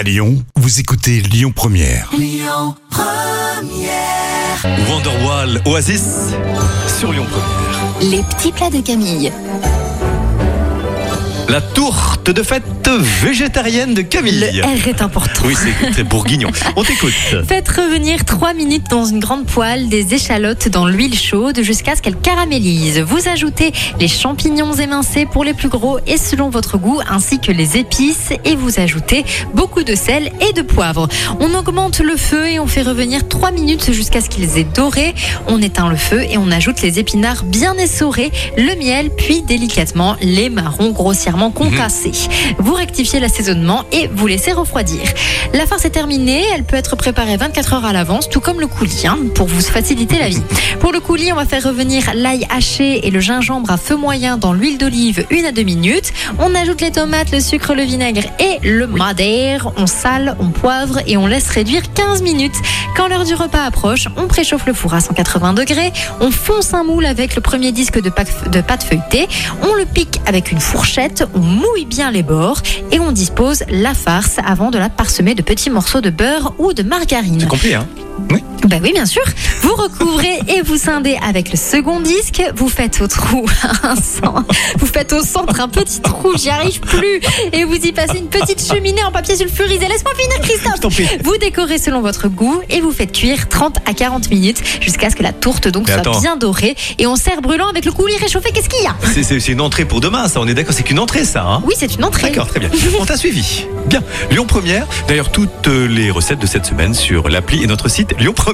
À Lyon, vous écoutez Lyon Première. Wonderwall, Oasis, sur Lyon Première. Les petits plats de Camille. La tourte de fête végétarienne de Camille. Le R est important. Oui, c'est très bourguignon. On t'écoute. Faites revenir 3 minutes dans une grande poêle des échalotes dans l'huile chaude jusqu'à ce qu'elles caramélisent. Vous ajoutez les champignons émincés pour les plus gros et selon votre goût, ainsi que les épices et vous ajoutez beaucoup de sel et de poivre. On augmente le feu et on fait revenir 3 minutes jusqu'à ce qu'ils aient doré. On éteint le feu et on ajoute les épinards bien essorés, le miel, puis délicatement les marrons grossièrement concassés. Vous rectifiez l'assaisonnement et vous laissez refroidir. La farce est terminée, elle peut être préparée 24 heures à l'avance, tout comme le coulis, hein, pour vous faciliter la vie. Pour le coulis, on va faire revenir l'ail haché et le gingembre à feu moyen dans l'huile d'olive une à deux minutes. On ajoute les tomates, le sucre, le vinaigre et le madère. On sale, on poivre et on laisse réduire 15 minutes. Quand l'heure du repas approche, on préchauffe le four à 180 degrés. On fonce un moule avec le premier disque de pâte feuilletée. On le pique avec une fourchette. On mouille bien les bords et on dispose la farce avant de la parsemer de petits morceaux de beurre ou de margarine. C'est compris, hein? Oui. Bah oui, bien sûr. Vous recouvrez et vous scindez avec le second disque. Vous faites au trou un cent- Vous faites au centre un petit trou, j'y arrive plus. Et vous y passez une petite cheminée en papier sulfurisé. Laisse-moi finir, Christophe. Vous décorez selon votre goût et vous faites cuire 30 à 40 minutes jusqu'à ce que la tourte donc Mais soit attends. bien dorée. Et on sert brûlant avec le coulis réchauffé. Qu'est-ce qu'il y a? C'est- une entrée pour demain, ça. On est d'accord, c'est qu'une entrée, ça. Hein Oui, c'est une entrée. D'accord, très bien. On t'a suivi. Bien. Lyon Première. D'ailleurs, toutes les recettes de cette semaine sur l'appli et notre site